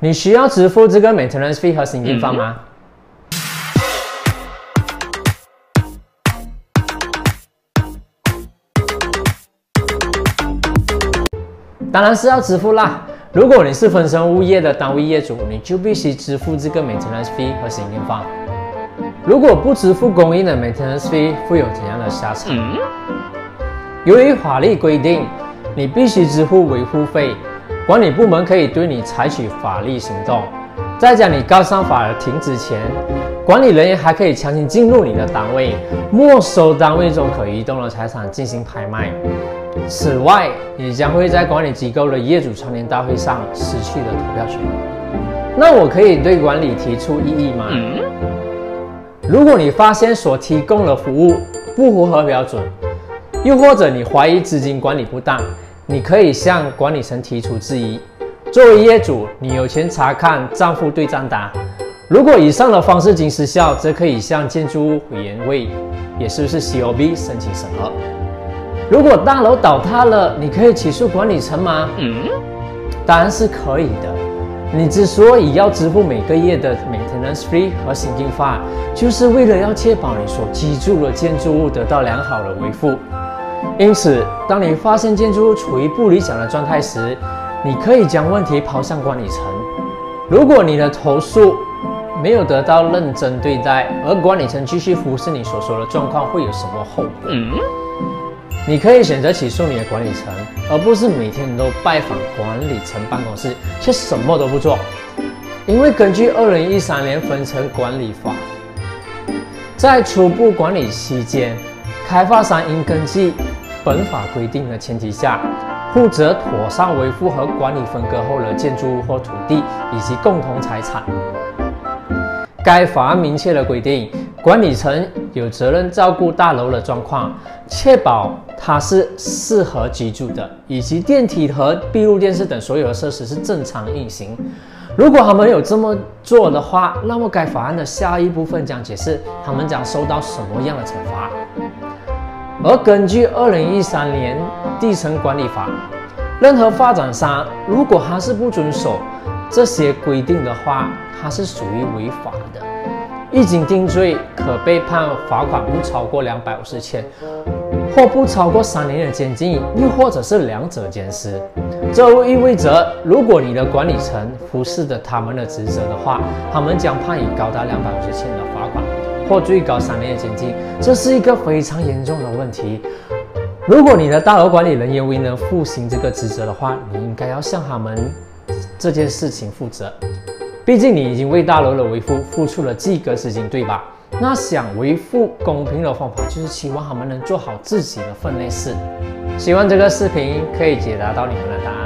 你需要支付这个 maintenance fee 和薪金方吗？当然是要支付啦。如果你是分身物业的单位业主，你就必须支付这个 maintenance fee 和薪金方。如果不支付供应的 maintenance fee，会有怎样的下场？由于法律规定，你必须支付维护费。管理部门可以对你采取法律行动，在将你告上法庭之前，管理人员还可以强行进入你的单位，没收单位中可移动的财产进行拍卖。此外，你将会在管理机构的业主串联大会上失去了投票权。那我可以对管理提出异议吗？如果你发现所提供的服务不符合标准，又或者你怀疑资金管理不当，你可以向管理层提出质疑。作为业主，你有权查看账户对账单。如果以上的方式经失效，则可以向建筑物委员会，也是不是 COB 申请审核。如果大楼倒塌了，你可以起诉管理层吗？嗯，当然是可以的。你之所以要支付每个月的 maintenance fee 和薪金发，就是为了要确保你所居住的建筑物得到良好的维护。因此，当你发现建筑物处于不理想的状态时，你可以将问题抛向管理层。如果你的投诉没有得到认真对待，而管理层继续忽视你所说的状况，会有什么后果？你可以选择起诉你的管理层，而不是每天都拜访管理层办公室却什么都不做。因为根据二零一三年分层管理法，在初步管理期间，开发商应根据本法规定的前提下，负责妥善维护和管理分割后的建筑物或土地以及共同财产。该法案明确的规定，管理层有责任照顾大楼的状况，确保它是适合居住的，以及电梯和闭路电视等所有的设施是正常运行。如果他们有这么做的话，那么该法案的下一部分将解释他们将受到什么样的惩罚。而根据二零一三年地层管理法，任何发展商如果他是不遵守这些规定的话，他是属于违法的。一经定罪，可被判罚款不超过两百五十千，或不超过三年的监禁，又或者是两者兼施。这意味着，如果你的管理层忽视了他们的职责的话，他们将判以高达两百五十千的罚款。或最高三年的监禁，这是一个非常严重的问题。如果你的大楼管理人员未能负行这个职责的话，你应该要向他们这件事情负责。毕竟你已经为大楼的维护付出了巨额资金，对吧？那想维护公平的方法，就是希望他们能做好自己的分内事。希望这个视频可以解答到你们的答案。